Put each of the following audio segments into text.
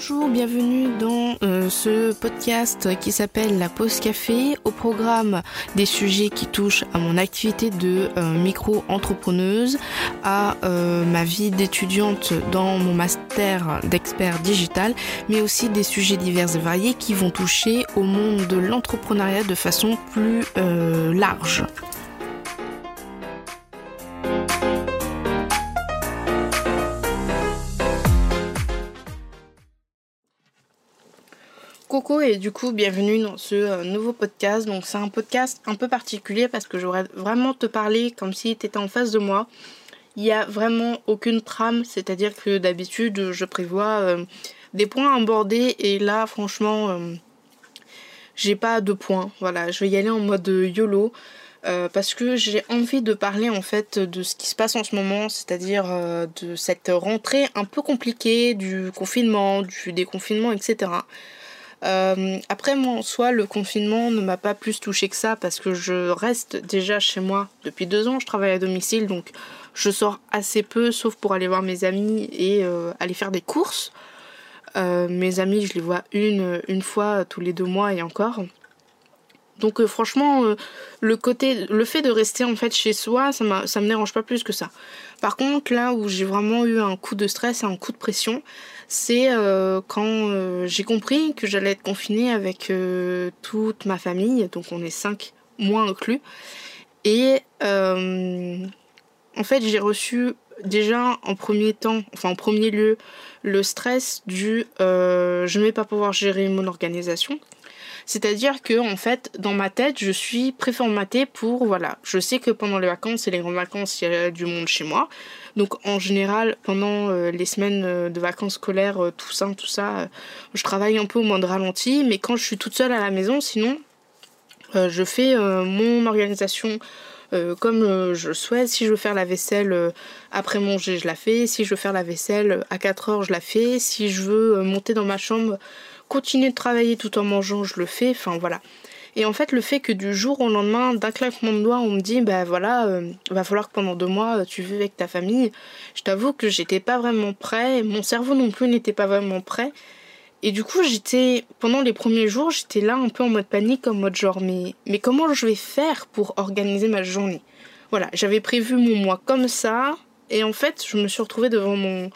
Bonjour, bienvenue dans euh, ce podcast qui s'appelle La Pause Café, au programme des sujets qui touchent à mon activité de euh, micro-entrepreneuse, à euh, ma vie d'étudiante dans mon master d'expert digital, mais aussi des sujets divers et variés qui vont toucher au monde de l'entrepreneuriat de façon plus large. Coucou et du coup bienvenue dans ce euh, nouveau podcast. Donc c'est un podcast un peu particulier parce que j'aurais vraiment te parler comme si tu étais en face de moi. Il n'y a vraiment aucune trame, c'est-à-dire que d'habitude je prévois euh, des points à aborder et là franchement euh, j'ai pas de points. Voilà, je vais y aller en mode YOLO. parce que j'ai envie de parler en fait de ce qui se passe en ce moment, c'est-à-dire de cette rentrée un peu compliquée du confinement, du déconfinement, etc. Euh, après, moi, en soi, le confinement ne m'a pas plus touché que ça parce que je reste déjà chez moi depuis deux ans. Je travaille à domicile, donc je sors assez peu, sauf pour aller voir mes amis et euh, aller faire des courses. Euh, mes amis, je les vois une, une fois tous les deux mois et encore. Donc franchement, le côté, le fait de rester en fait chez soi, ça, ça me dérange pas plus que ça. Par contre, là où j'ai vraiment eu un coup de stress un coup de pression, c'est euh, quand euh, j'ai compris que j'allais être confinée avec euh, toute ma famille, donc on est cinq, moi inclus. Et en fait, j'ai reçu déjà en premier temps, enfin en premier lieu, le stress du je ne vais pas pouvoir gérer mon organisation. C'est-à-dire que en fait, dans ma tête, je suis préformatée pour voilà, je sais que pendant les vacances et les grandes vacances, il y a du monde chez moi. Donc en général, pendant euh, les semaines euh, de vacances scolaires, euh, tout ça, tout ça, je travaille un peu au moins de ralenti. Mais quand je suis toute seule à la maison, sinon, je fais mon organisation comme je souhaite. Si je veux faire la vaisselle après manger, je la fais. Si je veux faire la vaisselle à 4 heures, je la fais. Si je veux monter dans ma chambre continuer de travailler tout en mangeant, je le fais. Enfin voilà. Et en fait, le fait que du jour au lendemain, d'un claquement de doigts, on me dit, bah voilà, euh, va falloir que pendant deux mois, tu vives avec ta famille. Je t'avoue que j'étais pas vraiment prêt. Mon cerveau non plus n'était pas vraiment prêt. Et du coup, j'étais, pendant les premiers jours, j'étais là un peu en mode panique, en mode genre, mais, mais comment je vais faire pour organiser ma journée? Voilà, j'avais prévu mon mois comme ça. Et en fait, je me suis retrouvée devant mon,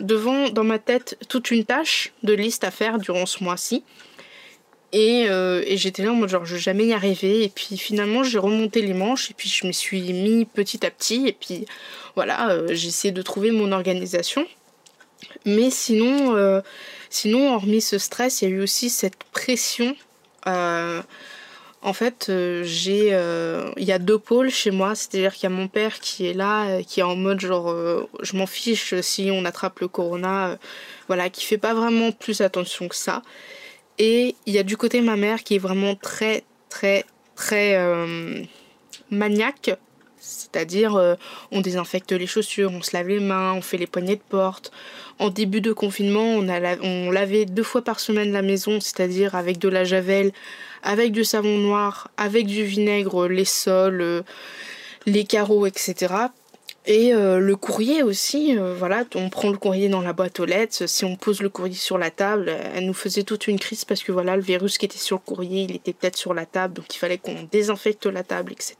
devant dans ma tête toute une tâche de liste à faire durant ce mois-ci. Et, euh, j'étais là en mode genre je vais jamais y arriver. Et puis finalement j'ai remonté les manches et puis je me suis mis petit à petit. Et puis voilà, euh, j'ai essayé de trouver mon organisation. Mais sinon, euh, sinon, hormis ce stress, il y a eu aussi cette pression. En fait, euh, j'ai, euh, il y a deux pôles chez moi, c'est-à-dire qu'il y a mon père qui est là, euh, qui est en mode genre, je m'en fiche si on attrape le corona, voilà, qui fait pas vraiment plus attention que ça. Et il y a du côté ma mère qui est vraiment très, très, très maniaque, c'est-à-dire on désinfecte les chaussures, on se lave les mains, on fait les poignées de porte. En début de confinement, on lavait deux fois par semaine la maison, c'est-à-dire avec de la javel, avec du savon noir, avec du vinaigre, les sols, euh, les carreaux, etc. Et euh, le courrier aussi, euh, voilà, on prend le courrier dans la boîte aux lettres. Si on pose le courrier sur la table, elle nous faisait toute une crise parce que voilà, le virus qui était sur le courrier, il était peut-être sur la table, donc il fallait qu'on désinfecte la table, etc.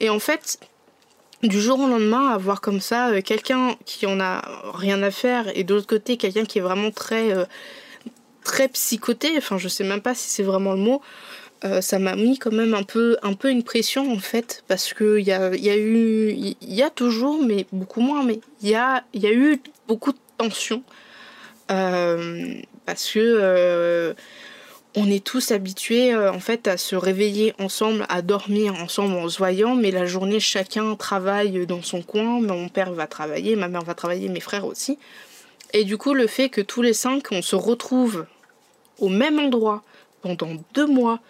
Et en fait, du jour au lendemain, avoir comme ça quelqu'un qui en a rien à faire et de l'autre côté quelqu'un qui est vraiment très très psychoté, enfin je sais même pas si c'est vraiment le mot, euh, ça m'a mis quand même un peu, un peu une pression en fait, parce qu'il y a, y a eu, il y a toujours, mais beaucoup moins, mais il y a, y a eu beaucoup de tension, euh, parce que euh, on est tous habitués en fait à se réveiller ensemble, à dormir ensemble en se voyant, mais la journée chacun travaille dans son coin, mon père va travailler, ma mère va travailler, mes frères aussi. Et du coup, le fait que tous les cinq, on se retrouve au même endroit pendant deux mois,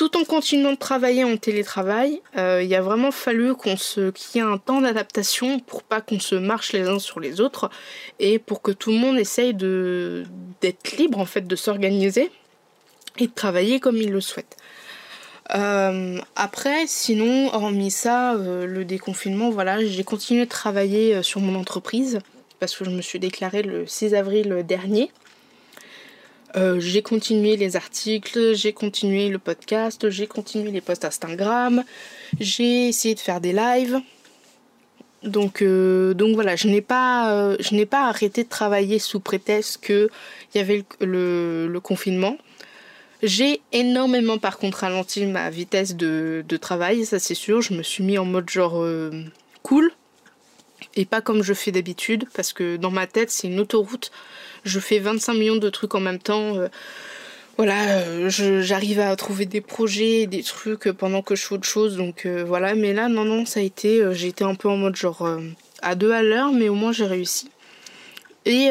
tout en continuant de travailler en télétravail, euh, il a vraiment fallu qu'on se qu'il y ait un temps d'adaptation pour pas qu'on se marche les uns sur les autres et pour que tout le monde essaye de d'être libre en fait de s'organiser et de travailler comme il le souhaite. Euh, après, sinon, hormis ça, euh, le déconfinement, voilà, j'ai continué de travailler sur mon entreprise parce que je me suis déclarée le 6 avril dernier. J'ai continué les articles, j'ai continué le podcast, j'ai continué les posts Instagram, j'ai essayé de faire des lives. Donc, donc voilà, je n'ai pas, je n'ai pas arrêté de travailler sous prétexte qu'il y avait le confinement. J'ai énormément par contre ralenti ma vitesse de, travail, ça c'est sûr. Je me suis mis en mode genre euh, cool et pas comme je fais d'habitude parce que dans ma tête c'est une autoroute. Je fais 25 millions de trucs en même temps. Euh, voilà, euh, j'arrive à trouver des projets, des trucs pendant que je fais autre chose. Donc voilà, mais là non non ça a été, j'ai été un peu en mode genre à deux à l'heure, mais au moins j'ai réussi. Et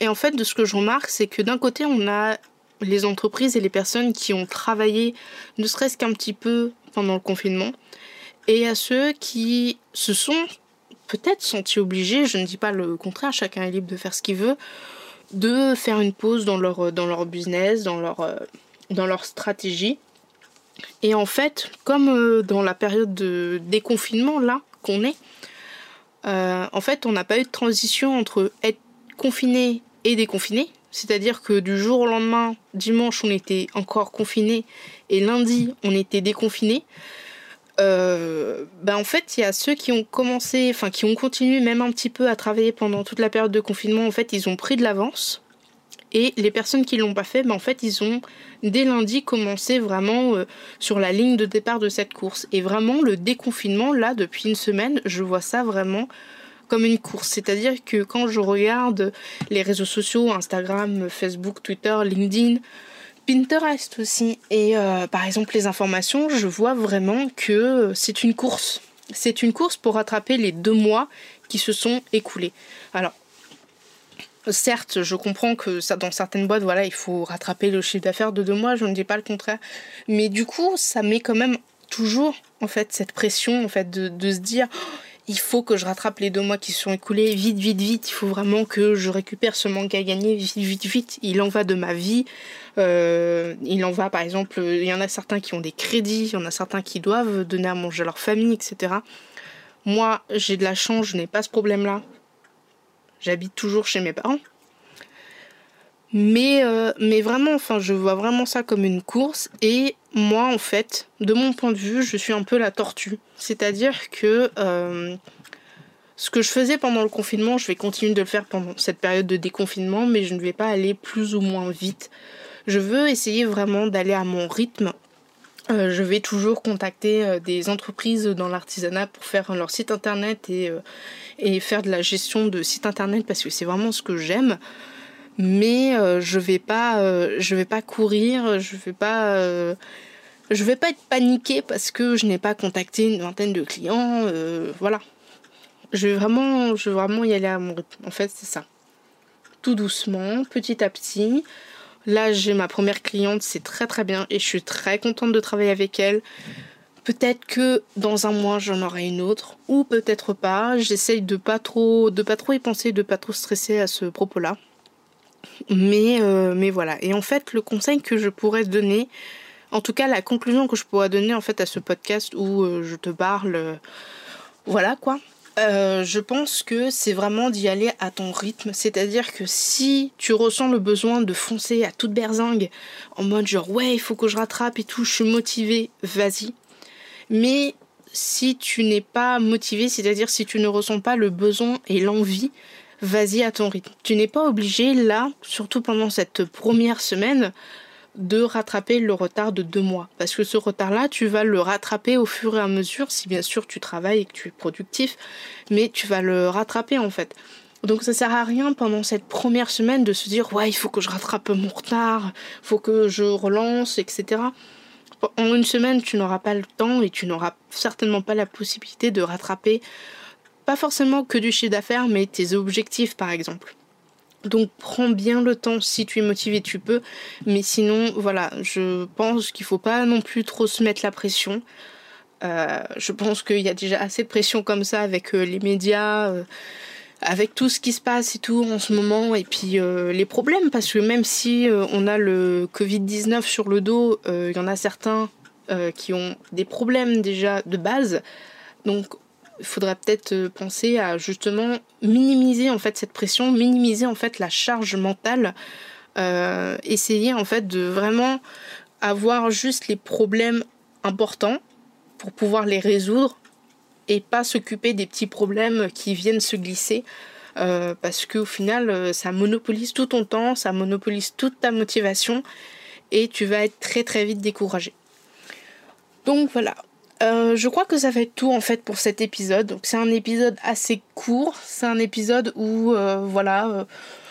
et en fait, de ce que je remarque, c'est que d'un côté, on a les entreprises et les personnes qui ont travaillé ne serait-ce qu'un petit peu pendant le confinement, et à ceux qui se sont peut-être sentis obligés, je ne dis pas le contraire, chacun est libre de faire ce qu'il veut, de faire une pause dans leur, dans leur business, dans leur, euh, dans leur stratégie. Et en fait, comme euh, dans la période de déconfinement là qu'on est, euh, en fait, on n'a pas eu de transition entre être confiné et déconfiné. C'est-à-dire que du jour au lendemain, dimanche, on était encore confiné et lundi, on était déconfiné. Euh, ben en fait, il y a ceux qui ont commencé, enfin qui ont continué même un petit peu à travailler pendant toute la période de confinement. En fait, ils ont pris de l'avance. Et les personnes qui l'ont pas fait, ben en fait, ils ont dès lundi commencé vraiment euh, sur la ligne de départ de cette course. Et vraiment, le déconfinement, là, depuis une semaine, je vois ça vraiment comme une course. C'est-à-dire que quand je regarde les réseaux sociaux, Instagram, Facebook, Twitter, LinkedIn, Pinterest aussi, et euh, par exemple les informations, je vois vraiment que c'est une course. C'est une course pour rattraper les deux mois qui se sont écoulés. Alors, certes, je comprends que ça, dans certaines boîtes, voilà, il faut rattraper le chiffre d'affaires de deux mois, je ne dis pas le contraire. Mais du coup, ça met quand même toujours, en fait, cette pression, en fait, de, de se dire, il faut que je rattrape les deux mois qui se sont écoulés vite, vite, vite. Il faut vraiment que je récupère ce manque à gagner vite, vite, vite. Il en va de ma vie. Euh, il en va, par exemple, il y en a certains qui ont des crédits, il y en a certains qui doivent donner à manger à leur famille, etc. Moi, j'ai de la chance, je n'ai pas ce problème-là. J'habite toujours chez mes parents. Mais, euh, mais vraiment, enfin, je vois vraiment ça comme une course. Et moi, en fait, de mon point de vue, je suis un peu la tortue. C'est-à-dire que euh, ce que je faisais pendant le confinement, je vais continuer de le faire pendant cette période de déconfinement, mais je ne vais pas aller plus ou moins vite. Je veux essayer vraiment d'aller à mon rythme. Euh, je vais toujours contacter des entreprises dans l'artisanat pour faire leur site internet et, et faire de la gestion de site internet parce que c'est vraiment ce que j'aime mais euh, je vais pas euh, je vais pas courir je vais pas euh, je vais pas être paniquée parce que je n'ai pas contacté une vingtaine de clients voilà je vais vraiment je vais vraiment y aller à mon rythme en fait c'est ça tout doucement petit à petit là j'ai ma première cliente c'est très très bien et je suis très contente de travailler avec elle Peut-être que dans un mois j'en aurai une autre ou peut-être pas. J'essaye de pas trop de pas trop y penser, de pas trop stresser à ce propos-là. Mais, euh, mais voilà. Et en fait, le conseil que je pourrais donner, en tout cas la conclusion que je pourrais donner en fait à ce podcast où euh, je te parle, euh, voilà quoi. je pense que c'est vraiment d'y aller à ton rythme. C'est-à-dire que si tu ressens le besoin de foncer à toute berzingue, en mode genre ouais, il faut que je rattrape et tout, je suis motivée, vas-y. Mais si tu n'es pas motivé, c'est-à-dire si tu ne ressens pas le besoin et l'envie, vas-y à ton rythme. Tu n'es pas obligé là, surtout pendant cette première semaine, de rattraper le retard de deux mois. Parce que ce retard-là, tu vas le rattraper au fur et à mesure, si bien sûr tu travailles et que tu es productif, mais tu vas le rattraper en fait. Donc ça sert à rien pendant cette première semaine de se dire ouais il faut que je rattrape mon retard, faut que je relance, etc. En une semaine tu n'auras pas le temps et tu n'auras certainement pas la possibilité de rattraper pas forcément que du chiffre d'affaires, mais tes objectifs par exemple. Donc prends bien le temps si tu es motivé, tu peux. Mais sinon, voilà, je pense qu'il faut pas non plus trop se mettre la pression. Euh, je pense qu'il y a déjà assez de pression comme ça avec euh, les médias, euh, avec tout ce qui se passe et tout en ce moment, et puis les problèmes, parce que même si on a le Covid-19 sur le dos, il y en a certains qui ont des problèmes déjà de base. Donc il faudrait peut-être euh, penser à justement minimiser en fait cette pression, minimiser en fait la charge mentale essayer en fait de vraiment avoir juste les problèmes importants pour pouvoir les résoudre et pas s'occuper des petits problèmes qui viennent se glisser. Euh, parce qu'au final, euh, ça monopolise tout ton temps, ça monopolise toute ta motivation et tu vas être très très vite découragé. Donc voilà, euh, je crois que ça va être tout en fait pour cet épisode. C'est un épisode assez court, c'est un épisode où voilà,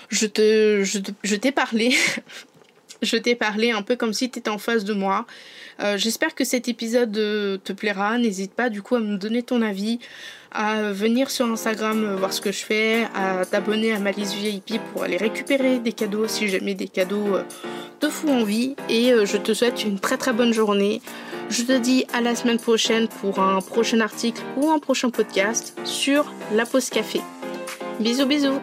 je te, je t'ai parlé je t'ai parlé un peu comme si tu étais en face de moi. Euh, j'espère que cet épisode euh, te plaira. N'hésite pas du coup à me donner ton avis, à venir sur Instagram euh, voir ce que je fais, à t'abonner à ma liste VIP pour aller récupérer des cadeaux si jamais des cadeaux te font envie. Et je te souhaite une très très bonne journée. Je te dis à la semaine prochaine pour un prochain article ou un prochain podcast sur la pause café. Bisous bisous